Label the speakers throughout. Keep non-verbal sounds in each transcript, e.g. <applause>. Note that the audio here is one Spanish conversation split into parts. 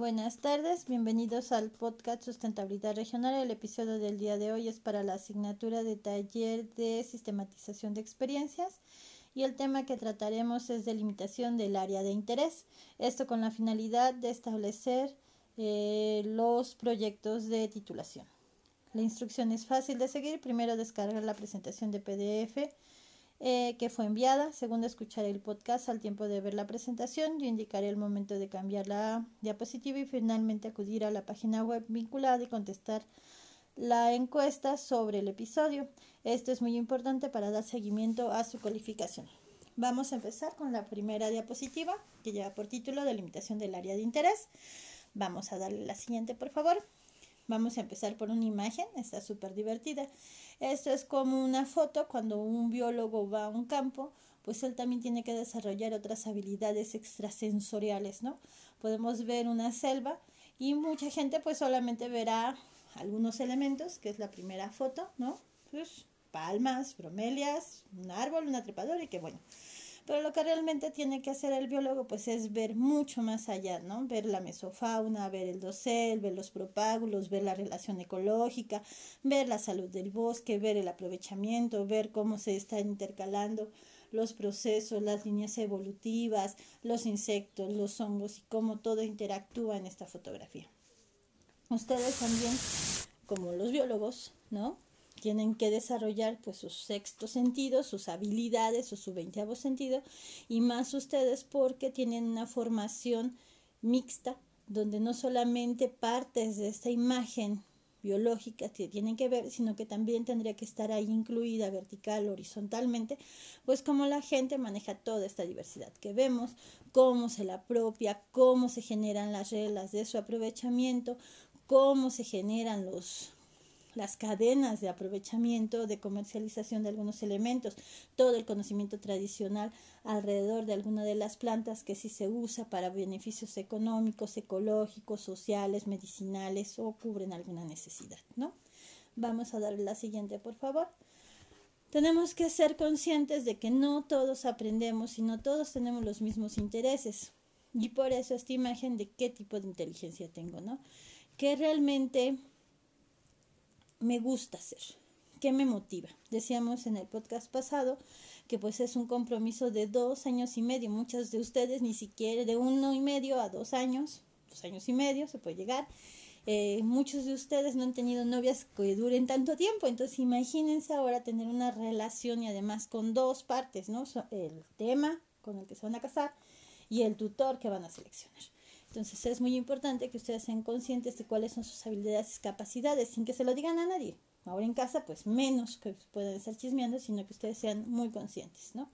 Speaker 1: Buenas tardes, bienvenidos al podcast Sustentabilidad Regional. El episodio del día de hoy es para la asignatura de taller de sistematización de experiencias y el tema que trataremos es delimitación del área de interés. Esto con la finalidad de establecer eh, los proyectos de titulación. La instrucción es fácil de seguir. Primero descargar la presentación de PDF eh, que fue enviada. Segundo, escuchar el podcast al tiempo de ver la presentación. Yo indicaré el momento de cambiar la diapositiva y finalmente acudir a la página web vinculada y contestar la encuesta sobre el episodio. Esto es muy importante para dar seguimiento a su calificación. Vamos a empezar con la primera diapositiva que lleva por título Delimitación del área de interés. Vamos a darle la siguiente, por favor. Vamos a empezar por una imagen, está súper divertida. Esto es como una foto cuando un biólogo va a un campo, pues él también tiene que desarrollar otras habilidades extrasensoriales, ¿no? Podemos ver una selva y mucha gente pues solamente verá algunos elementos, que es la primera foto, ¿no? Pues palmas, bromelias, un árbol, una trepadora y que bueno. Pero lo que realmente tiene que hacer el biólogo pues es ver mucho más allá, ¿no? Ver la mesofauna, ver el dosel, ver los propágulos, ver la relación ecológica, ver la salud del bosque, ver el aprovechamiento, ver cómo se están intercalando los procesos, las líneas evolutivas, los insectos, los hongos y cómo todo interactúa en esta fotografía. Ustedes también, como los biólogos, ¿no? Tienen que desarrollar pues sus sexto sentido, sus habilidades o su veinteavo sentido y más ustedes porque tienen una formación mixta donde no solamente partes de esta imagen biológica que tienen que ver, sino que también tendría que estar ahí incluida vertical, horizontalmente, pues cómo la gente maneja toda esta diversidad que vemos, cómo se la apropia, cómo se generan las reglas de su aprovechamiento, cómo se generan los las cadenas de aprovechamiento, de comercialización de algunos elementos, todo el conocimiento tradicional alrededor de alguna de las plantas que sí se usa para beneficios económicos, ecológicos, sociales, medicinales o cubren alguna necesidad, ¿no? Vamos a darle la siguiente, por favor. Tenemos que ser conscientes de que no todos aprendemos y no todos tenemos los mismos intereses. Y por eso esta imagen de qué tipo de inteligencia tengo, ¿no? Que realmente me gusta hacer? ¿Qué me motiva? Decíamos en el podcast pasado que pues es un compromiso de dos años y medio. Muchas de ustedes ni siquiera de uno y medio a dos años, dos años y medio se puede llegar. Eh, muchos de ustedes no han tenido novias que duren tanto tiempo, entonces imagínense ahora tener una relación y además con dos partes, ¿no? El tema con el que se van a casar y el tutor que van a seleccionar. Entonces es muy importante que ustedes sean conscientes de cuáles son sus habilidades y capacidades sin que se lo digan a nadie. Ahora en casa, pues menos que puedan estar chismeando, sino que ustedes sean muy conscientes, ¿no?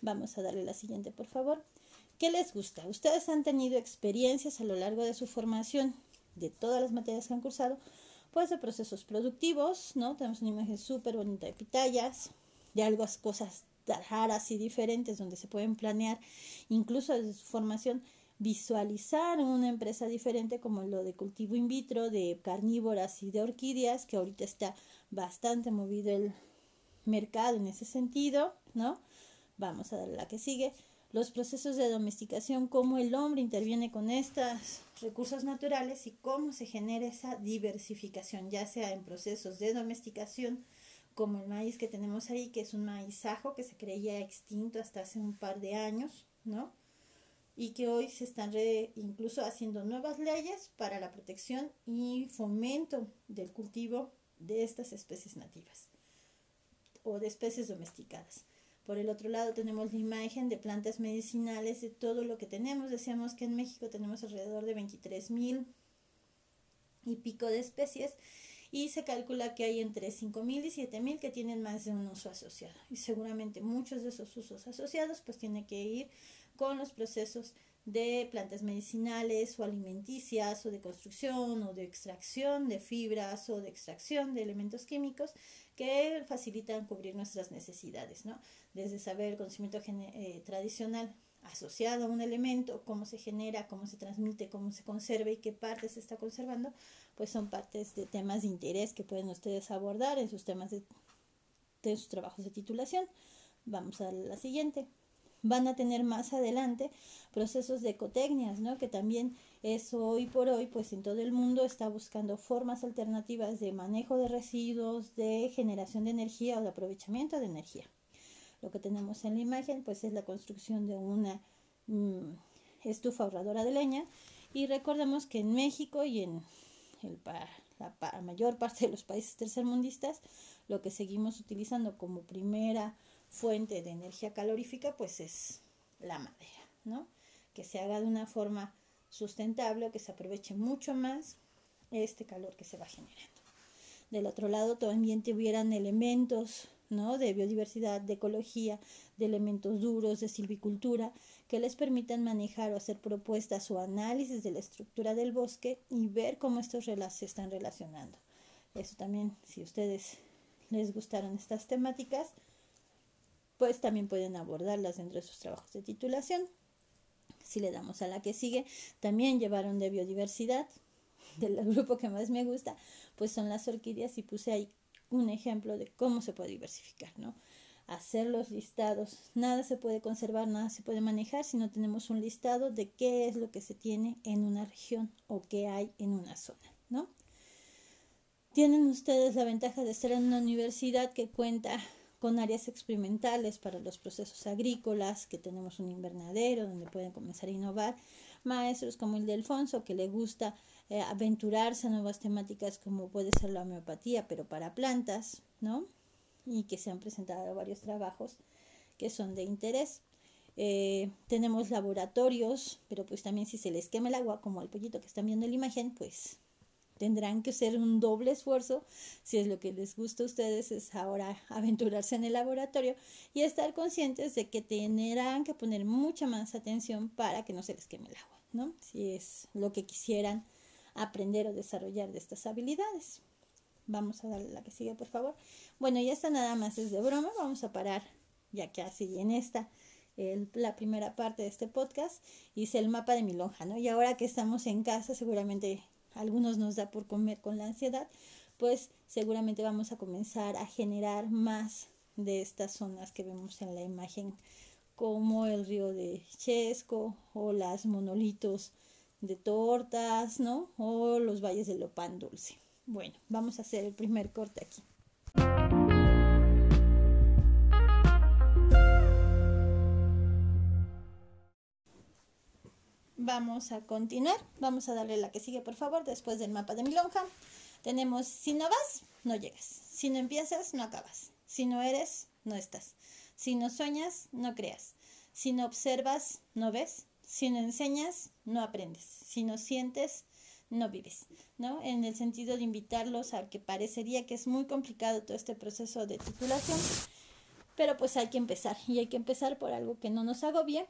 Speaker 1: Vamos a darle la siguiente, por favor. ¿Qué les gusta? Ustedes han tenido experiencias a lo largo de su formación, de todas las materias que han cursado, pues de procesos productivos, ¿no? Tenemos una imagen súper bonita de pitayas, de algo, cosas raras y diferentes donde se pueden planear, incluso desde su formación, visualizar una empresa diferente como lo de cultivo in vitro, de carnívoras y de orquídeas, que ahorita está bastante movido el mercado en ese sentido, ¿no? Vamos a dar la que sigue. Los procesos de domesticación, cómo el hombre interviene con estos recursos naturales y cómo se genera esa diversificación, ya sea en procesos de domesticación, como el maíz que tenemos ahí, que es un maíz ajo que se creía extinto hasta hace un par de años, ¿no? Y que hoy se están incluso haciendo nuevas leyes para la protección y fomento del cultivo de estas especies nativas o de especies domesticadas. Por el otro lado tenemos la imagen de plantas medicinales de todo lo que tenemos. Decíamos que en México tenemos alrededor de 23 mil y pico de especies y se calcula que hay entre 5 mil y 7 mil que tienen más de un uso asociado. Y seguramente muchos de esos usos asociados pues tienen que ir con los procesos de plantas medicinales o alimenticias o de construcción o de extracción de fibras o de extracción de elementos químicos que facilitan cubrir nuestras necesidades, ¿no? Desde saber el conocimiento eh, tradicional asociado a un elemento, cómo se genera, cómo se transmite, cómo se conserva y qué parte se está conservando, pues son partes de temas de interés que pueden ustedes abordar en sus temas de, de sus trabajos de titulación. Vamos a la siguiente. Van a tener más adelante procesos de ecotecnias, ¿no? Que también es hoy por hoy, pues en todo el mundo está buscando formas alternativas de manejo de residuos, de generación de energía o de aprovechamiento de energía. Lo que tenemos en la imagen, pues es la construcción de una mm, estufa ahorradora de leña y recordemos que en México y en la mayor parte de los países tercermundistas, lo que seguimos utilizando como primera fuente de energía calorífica, pues es la madera, ¿no? Que se haga de una forma sustentable, que se aproveche mucho más este calor que se va generando. Del otro lado también tuvieran elementos, ¿no? De biodiversidad, de ecología, de elementos duros, de silvicultura, que les permitan manejar o hacer propuestas o análisis de la estructura del bosque y ver cómo estos se están relacionando. Eso también, si ustedes les gustaron estas temáticas, pues también pueden abordarlas dentro de sus trabajos de titulación. Si le damos a la que sigue, también llevaron de biodiversidad, <laughs> del grupo que más me gusta, pues son las orquídeas y puse ahí un ejemplo de cómo se puede diversificar, ¿no? Hacer los listados. Nada se puede conservar, nada se puede manejar si no tenemos un listado de qué es lo que se tiene en una región o qué hay en una zona, ¿no? Tienen ustedes la ventaja de estar en una universidad que cuenta con áreas experimentales para los procesos agrícolas, que tenemos un invernadero donde pueden comenzar a innovar, maestros como el de Alfonso, que le gusta eh, aventurarse a nuevas temáticas como puede ser la homeopatía, pero para plantas, ¿no? Y que se han presentado varios trabajos que son de interés. Eh, tenemos laboratorios, pero pues también si se les quema el agua, como el pollito que están viendo en la imagen, pues tendrán que hacer un doble esfuerzo si es lo que les gusta a ustedes es ahora aventurarse en el laboratorio y estar conscientes de que tendrán que poner mucha más atención para que no se les queme el agua, ¿no? Si es lo que quisieran aprender o desarrollar de estas habilidades. Vamos a darle la que sigue, por favor. Bueno, ya está nada más es de broma. Vamos a parar ya que así en esta la primera parte de este podcast hice el mapa de mi lonja, ¿no? Y ahora que estamos en casa, seguramente algunos nos da por comer con la ansiedad, pues seguramente vamos a comenzar a generar más de estas zonas que vemos en la imagen, como el río de Chesco o las monolitos de tortas, ¿no? O los valles de Lopán Dulce. Bueno, vamos a hacer el primer corte aquí. Vamos a continuar. Vamos a darle la que sigue, por favor, después del mapa de mi lonja. Tenemos, si no vas, no llegas. Si no empiezas, no acabas. Si no eres, no estás. Si no sueñas, no creas. Si no observas, no ves. Si no enseñas, no aprendes. Si no sientes, no vives, ¿no? En el sentido de invitarlos a que parecería que es muy complicado todo este proceso de titulación, pero pues hay que empezar y hay que empezar por algo que no nos agobie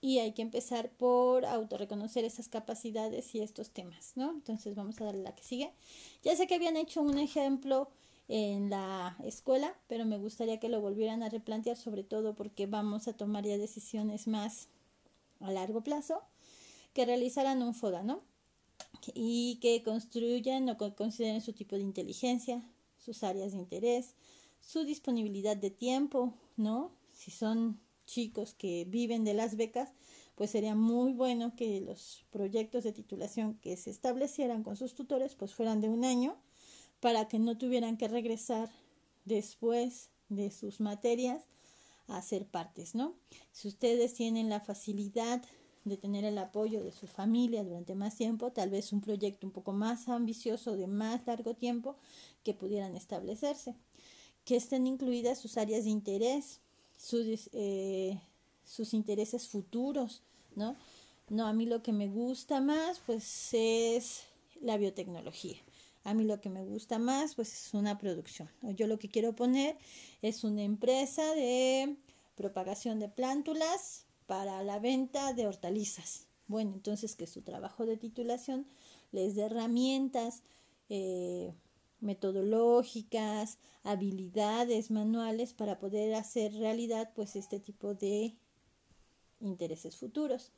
Speaker 1: y hay que empezar por autorreconocer esas capacidades y estos temas, ¿no? Entonces vamos a darle la que sigue. Ya sé que habían hecho un ejemplo en la escuela, pero me gustaría que lo volvieran a replantear, sobre todo porque vamos a tomar ya decisiones más a largo plazo, que realizaran un FODA, ¿no? Y que construyan o consideren su tipo de inteligencia, sus áreas de interés, su disponibilidad de tiempo, ¿no? Si son chicos que viven de las becas, pues sería muy bueno que los proyectos de titulación que se establecieran con sus tutores pues fueran de un año para que no tuvieran que regresar después de sus materias a hacer partes, ¿no? Si ustedes tienen la facilidad de tener el apoyo de su familia durante más tiempo, tal vez un proyecto un poco más ambicioso de más largo tiempo que pudieran establecerse, que estén incluidas sus áreas de interés, sus, eh, sus intereses futuros, ¿no? No, a mí lo que me gusta más, pues, es la biotecnología. A mí lo que me gusta más, pues, es una producción. Yo lo que quiero poner es una empresa de propagación de plántulas para la venta de hortalizas. Bueno, entonces que su trabajo de titulación les dé herramientas, eh, metodológicas, habilidades manuales para poder hacer realidad pues este tipo de intereses futuros.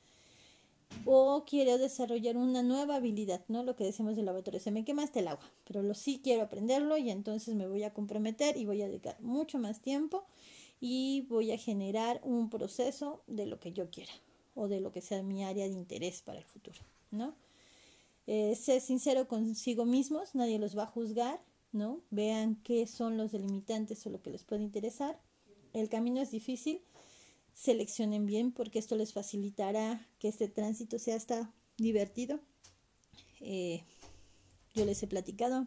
Speaker 1: O quiero desarrollar una nueva habilidad, ¿no? Lo que decimos del laboratorio, se me quema hasta el agua, pero lo sí quiero aprenderlo y entonces me voy a comprometer y voy a dedicar mucho más tiempo y voy a generar un proceso de lo que yo quiera o de lo que sea mi área de interés para el futuro, ¿no? Eh, sincero consigo mismos, nadie los va a juzgar, ¿no? Vean qué son los delimitantes o lo que les puede interesar. El camino es difícil, seleccionen bien porque esto les facilitará que este tránsito sea hasta divertido. Eh, yo les he platicado,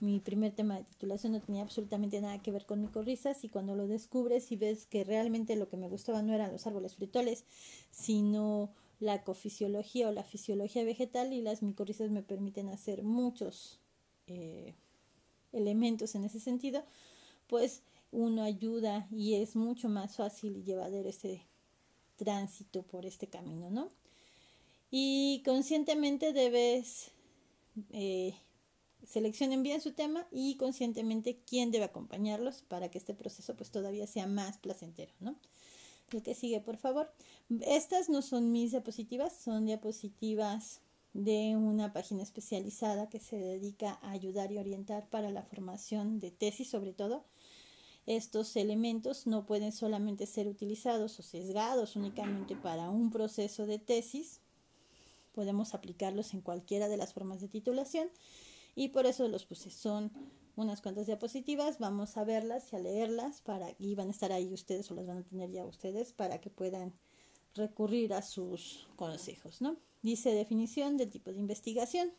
Speaker 1: mi primer tema de titulación no tenía absolutamente nada que ver con micorrizas y cuando lo descubres y ves que realmente lo que me gustaba no eran los árboles fritoles, sino la ecofisiología o la fisiología vegetal y las micorrizas me permiten hacer muchos eh, elementos en ese sentido, pues uno ayuda y es mucho más fácil y llevadero este tránsito por este camino, ¿no? Y conscientemente debes eh, seleccionen bien su tema y conscientemente quién debe acompañarlos para que este proceso pues todavía sea más placentero, ¿no? El que sigue, por favor. Estas no son mis diapositivas, son diapositivas de una página especializada que se dedica a ayudar y orientar para la formación de tesis sobre todo estos elementos no pueden solamente ser utilizados o sesgados únicamente para un proceso de tesis, podemos aplicarlos en cualquiera de las formas de titulación y por eso los puse. Son unas cuantas diapositivas, vamos a verlas y a leerlas para y van a estar ahí ustedes o las van a tener ya ustedes para que puedan recurrir a sus consejos, ¿no? Dice definición del tipo de investigación.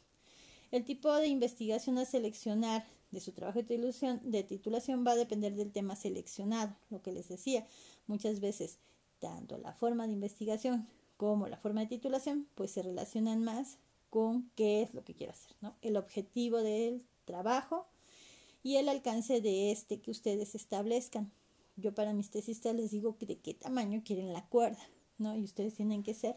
Speaker 1: El tipo de investigación a seleccionar de su trabajo de titulación, va a depender del tema seleccionado, lo que les decía. Muchas veces, tanto la forma de investigación como la forma de titulación, pues se relacionan más con qué es lo que quiero hacer, ¿no? El objetivo del trabajo y el alcance de este que ustedes establezcan. Yo para mis tesistas les digo de qué tamaño quieren la cuerda, ¿no? Y ustedes tienen que ser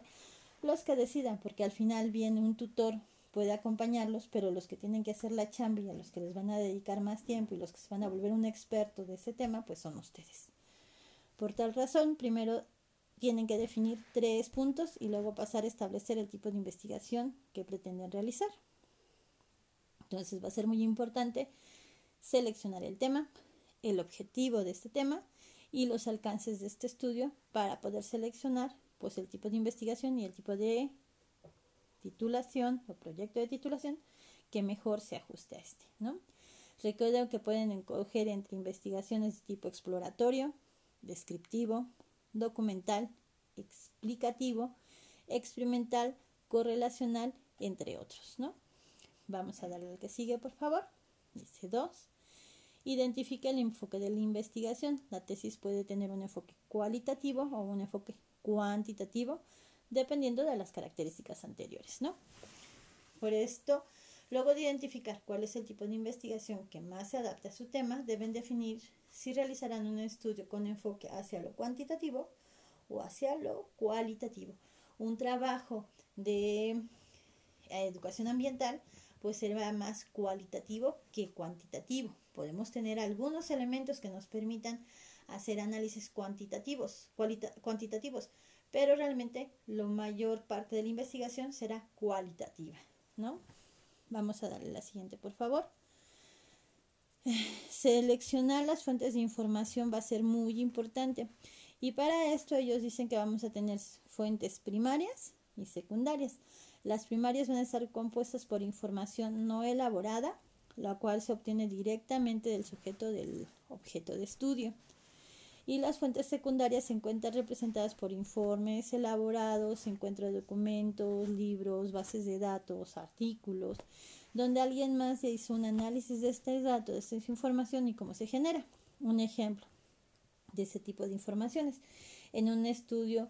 Speaker 1: los que decidan, porque al final viene un tutor puede acompañarlos, pero los que tienen que hacer la chamba y a los que les van a dedicar más tiempo y los que se van a volver un experto de ese tema, pues son ustedes. Por tal razón, primero tienen que definir tres puntos y luego pasar a establecer el tipo de investigación que pretenden realizar. Entonces va a ser muy importante seleccionar el tema, el objetivo de este tema y los alcances de este estudio para poder seleccionar pues el tipo de investigación y el tipo de titulación o proyecto de titulación que mejor se ajuste a este, ¿no? Recuerden que pueden encoger entre investigaciones de tipo exploratorio, descriptivo, documental, explicativo, experimental, correlacional, entre otros. Vamos a darle al que sigue, por favor. Dice 2. Identifica el enfoque de la investigación. La tesis puede tener un enfoque cualitativo o un enfoque cuantitativo dependiendo de las características anteriores, ¿no? Por esto, luego de identificar cuál es el tipo de investigación que más se adapte a su tema, deben definir si realizarán un estudio con enfoque hacia lo cuantitativo o hacia lo cualitativo. Un trabajo de eh, educación ambiental pues será más cualitativo que cuantitativo. Podemos tener algunos elementos que nos permitan hacer análisis cuantitativos, cuantitativos, pero realmente la mayor parte de la investigación será cualitativa, ¿no? Vamos a darle la siguiente, por favor. <sighs> Seleccionar las fuentes de información va a ser muy importante y para esto ellos dicen que vamos a tener fuentes primarias y secundarias. Las primarias van a estar compuestas por información no elaborada, la cual se obtiene directamente del sujeto del objeto de estudio y las fuentes secundarias se encuentran representadas por informes elaborados, encuentro de documentos, libros, bases de datos, artículos, donde alguien más hizo un análisis de este dato, de esta información y cómo se genera. Un ejemplo de ese tipo de informaciones. En un estudio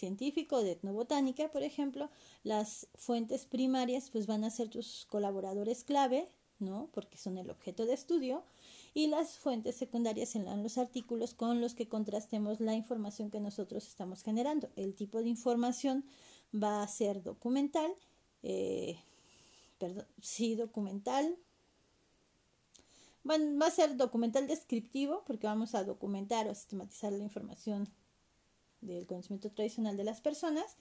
Speaker 1: etnocientífico de etnobotánica, por ejemplo, las fuentes primarias pues van a ser tus colaboradores clave, ¿no? Porque son el objeto de estudio y las fuentes secundarias serán los artículos con los que contrastemos la información que nosotros estamos generando. El tipo de información va a ser documental, eh, perdón, sí, documental. Bueno, va a ser documental descriptivo porque vamos a documentar o sistematizar la información del conocimiento tradicional de las personas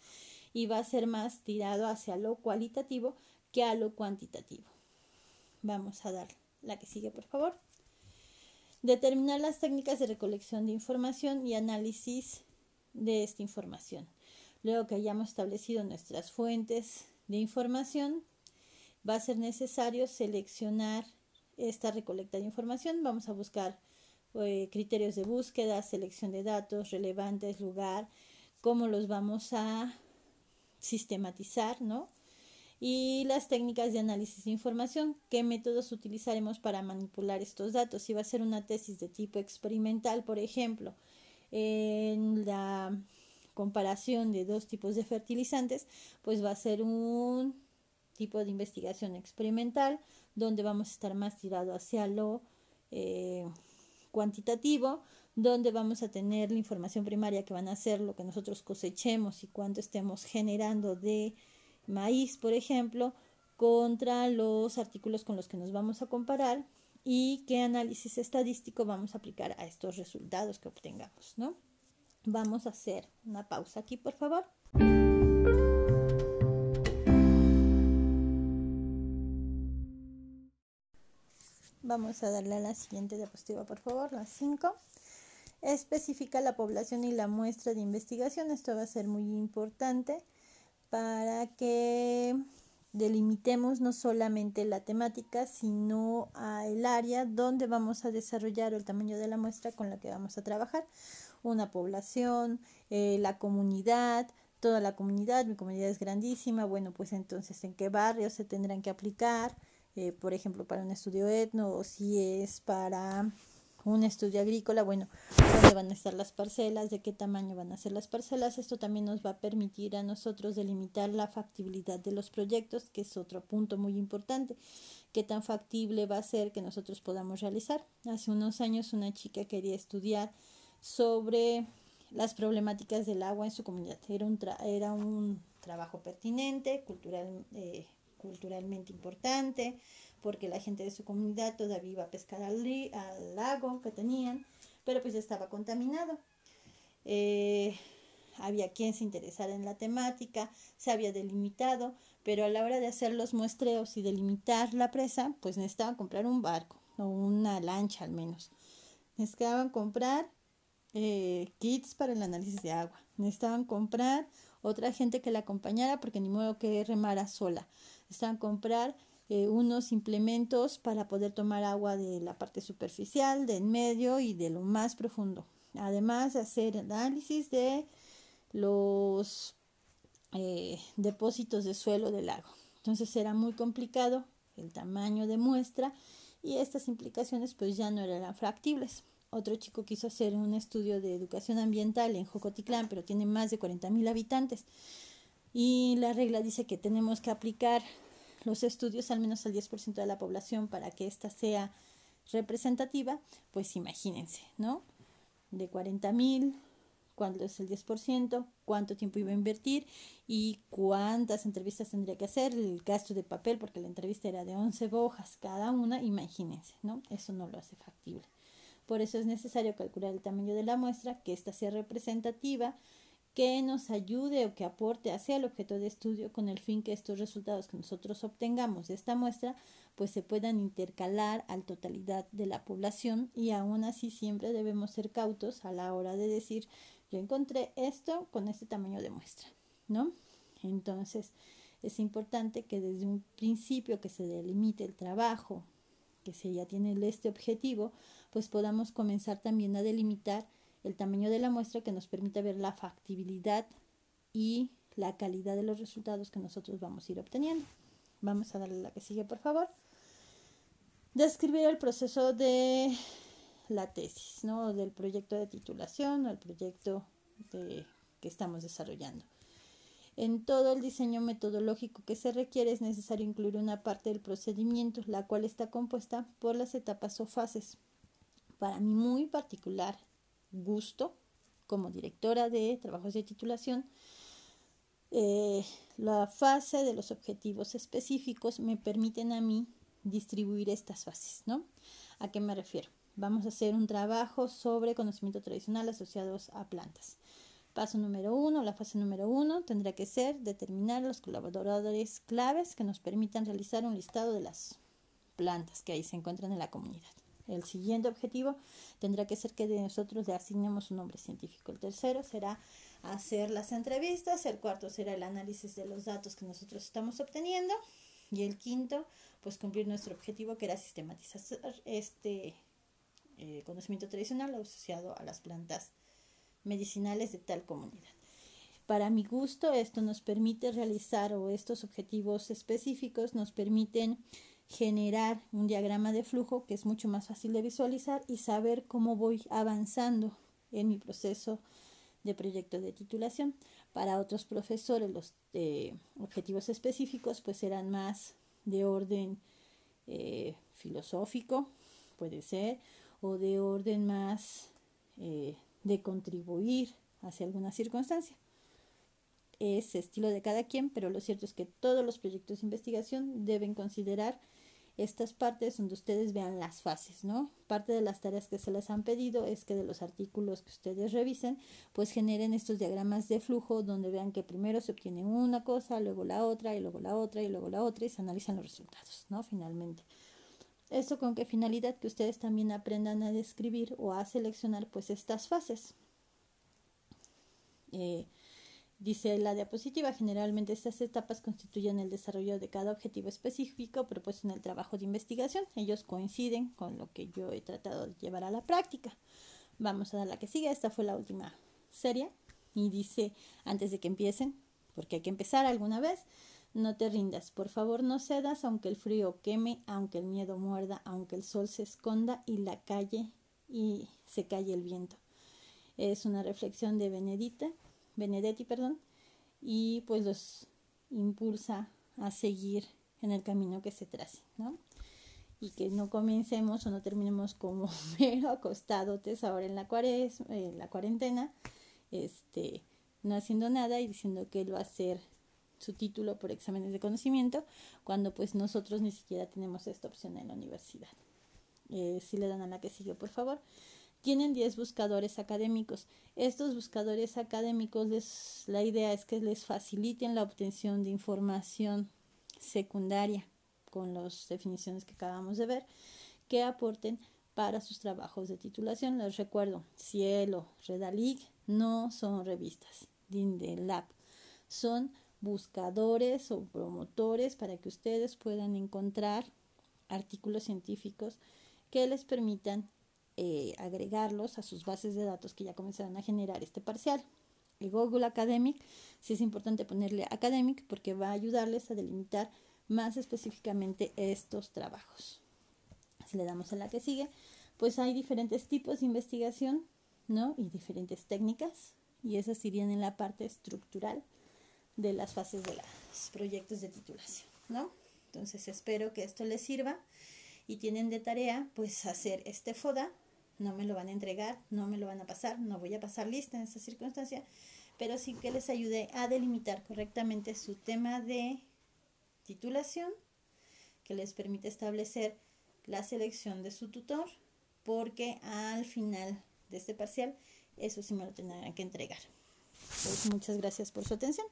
Speaker 1: y va a ser más tirado hacia lo cualitativo que a lo cuantitativo. Vamos a dar la que sigue, por favor. Determinar las técnicas de recolección de información y análisis de esta información. Luego que hayamos establecido nuestras fuentes de información, va a ser necesario seleccionar esta recolecta de información. Vamos a buscar eh, criterios de búsqueda, selección de datos relevantes, lugar, cómo los vamos a sistematizar, ¿no? y las técnicas de análisis de información, qué métodos utilizaremos para manipular estos datos. Si va a ser una tesis de tipo experimental, por ejemplo, en la comparación de dos tipos de fertilizantes, pues va a ser un tipo de investigación experimental donde vamos a estar más tirado hacia lo eh, cuantitativo, donde vamos a tener la información primaria que van a ser lo que nosotros cosechemos y cuánto estemos generando de maíz, por ejemplo, contra los artículos con los que nos vamos a comparar y qué análisis estadístico vamos a aplicar a estos resultados que obtengamos, ¿no? Vamos a hacer una pausa aquí, por favor. Vamos a darle a la siguiente diapositiva, por favor, la 5. Especifica la población y la muestra de investigación. Esto va a ser muy importante para que delimitemos no solamente la temática, sino el área donde vamos a desarrollar el tamaño de la muestra con la que vamos a trabajar. Una población, eh, la comunidad, toda la comunidad, mi comunidad es grandísima, bueno, pues entonces en qué barrios se tendrán que aplicar, eh, por ejemplo, para un estudio etno o si es para un estudio agrícola, bueno, dónde van a estar las parcelas, de qué tamaño van a ser las parcelas. Esto también nos va a permitir a nosotros delimitar la factibilidad de los proyectos, que es otro punto muy importante. Qué tan factible va a ser que nosotros podamos realizar. Hace unos años una chica quería estudiar sobre las problemáticas del agua en su comunidad. Era un, era un trabajo pertinente, cultural, eh, culturalmente importante, porque la gente de su comunidad todavía iba a pescar al, al lago que tenían, pero pues estaba contaminado. Eh, había quien se interesara en la temática, se había delimitado, pero a la hora de hacer los muestreos y delimitar la presa, pues necesitaban comprar un barco o una lancha al menos. Necesitaban comprar eh, kits para el análisis de agua. Necesitaban comprar otra gente que la acompañara porque ni modo que remara sola. Necesitaban comprar eh, unos implementos para poder tomar agua de la parte superficial, del medio y de lo más profundo. Además de hacer análisis de los eh, depósitos de suelo del lago. Entonces era muy complicado el tamaño de muestra y estas implicaciones pues ya no eran factibles. Otro chico quiso hacer un estudio de educación ambiental en Jocotitlán, pero tiene más de 40 mil habitantes. Y la regla dice que tenemos que aplicar los estudios al menos al 10% de la población para que ésta sea representativa, pues imagínense, ¿no? De 40 mil, cuánto es el 10%, cuánto tiempo iba a invertir y cuántas entrevistas tendría que hacer, el gasto de papel, porque la entrevista era de 11 hojas cada una, imagínense, ¿no? Eso no lo hace factible. Por eso es necesario calcular el tamaño de la muestra, que ésta sea representativa, que nos ayude o que aporte hacia el objeto de estudio con el fin que estos resultados que nosotros obtengamos de esta muestra pues se puedan intercalar al totalidad de la población y aún así siempre debemos ser cautos a la hora de decir yo encontré esto con este tamaño de muestra, ¿no? Entonces es importante que desde un principio que se delimite el trabajo, que se ya tiene este objetivo, pues podamos comenzar también a delimitar el tamaño de la muestra que nos permite ver la factibilidad y la calidad de los resultados que nosotros vamos a ir obteniendo. Vamos a darle la que sigue, por favor. Describir el proceso de la tesis, ¿no? Del proyecto de titulación o el proyecto que estamos desarrollando. En todo el diseño metodológico que se requiere es necesario incluir una parte del procedimiento, la cual está compuesta por las etapas o fases. Para mí muy particular gusto como directora de trabajos de titulación. Eh, la fase de los objetivos específicos me permiten a mí distribuir estas fases, ¿no? ¿A qué me refiero? Vamos a hacer un trabajo sobre conocimiento tradicional asociados a plantas. Paso número uno, la fase número uno tendrá que ser determinar los colaboradores claves que nos permitan realizar un listado de las plantas que ahí se encuentran en la comunidad. El siguiente objetivo tendrá que ser que nosotros le asignemos un nombre científico. El tercero será hacer las entrevistas. El cuarto será el análisis de los datos que nosotros estamos obteniendo. Y el quinto, pues cumplir nuestro objetivo que era sistematizar este eh, conocimiento tradicional asociado a las plantas medicinales de tal comunidad. Para mi gusto, esto nos permite realizar o estos objetivos específicos nos permiten generar un diagrama de flujo que es mucho más fácil de visualizar y saber cómo voy avanzando en mi proceso de proyecto de titulación. Para otros profesores los eh, objetivos específicos pues serán más de orden eh, filosófico, puede ser, o de orden más eh, de contribuir hacia alguna circunstancia. Es estilo de cada quien, pero lo cierto es que todos los proyectos de investigación deben considerar estas partes donde ustedes vean las fases, ¿no? Parte de las tareas que se les han pedido es que de los artículos que ustedes revisen, pues generen estos diagramas de flujo donde vean que primero se obtiene una cosa, luego la otra, y luego la otra, y luego la otra, y se analizan los resultados, ¿no? Finalmente. Esto con qué finalidad que ustedes también aprendan a describir o a seleccionar pues estas fases. Eh, Dice la diapositiva, generalmente estas etapas constituyen el desarrollo de cada objetivo específico propuesto en el trabajo de investigación. Ellos coinciden con lo que yo he tratado de llevar a la práctica. Vamos a dar la que sigue. Esta fue la última serie. Y dice, antes de que empiecen, porque hay que empezar alguna vez, no te rindas. Por favor, no cedas, aunque el frío queme, aunque el miedo muerda, aunque el sol se esconda y la calle y se calle el viento. Es una reflexión de Benedita Benedetti, perdón, y pues los impulsa a seguir en el camino que se trace, ¿no? Y que no comencemos o no terminemos como <laughs> mero acostadotes ahora en la, en la cuarentena, este, no haciendo nada y diciendo que él va a hacer su título por exámenes de conocimiento, cuando pues nosotros ni siquiera tenemos esta opción en la universidad. Eh, si le dan a la que sigue, por favor tienen 10 buscadores académicos. Estos buscadores académicos, la idea es que les faciliten la obtención de información secundaria con las definiciones que acabamos de ver, que aporten para sus trabajos de titulación. Les recuerdo, Cielo, Redalig no son revistas, Lab, son buscadores o promotores para que ustedes puedan encontrar artículos científicos que les permitan eh, agregarlos a sus bases de datos que ya comenzaron a generar este parcial. El Google Academic, sí es importante ponerle Academic porque va a ayudarles a delimitar más específicamente estos trabajos. Si le damos a la que sigue, pues hay diferentes tipos de investigación, ¿no? Y diferentes técnicas, y esas irían en la parte estructural de las fases de los proyectos de titulación, ¿no? Entonces espero que esto les sirva y tienen de tarea pues hacer este FODA no me lo van a entregar, no me lo van a pasar, no voy a pasar lista en esta circunstancia, pero sí que les ayude a delimitar correctamente su tema de titulación, que les permite establecer la selección de su tutor, porque al final de este parcial, eso sí me lo tendrán que entregar. Pues muchas gracias por su atención.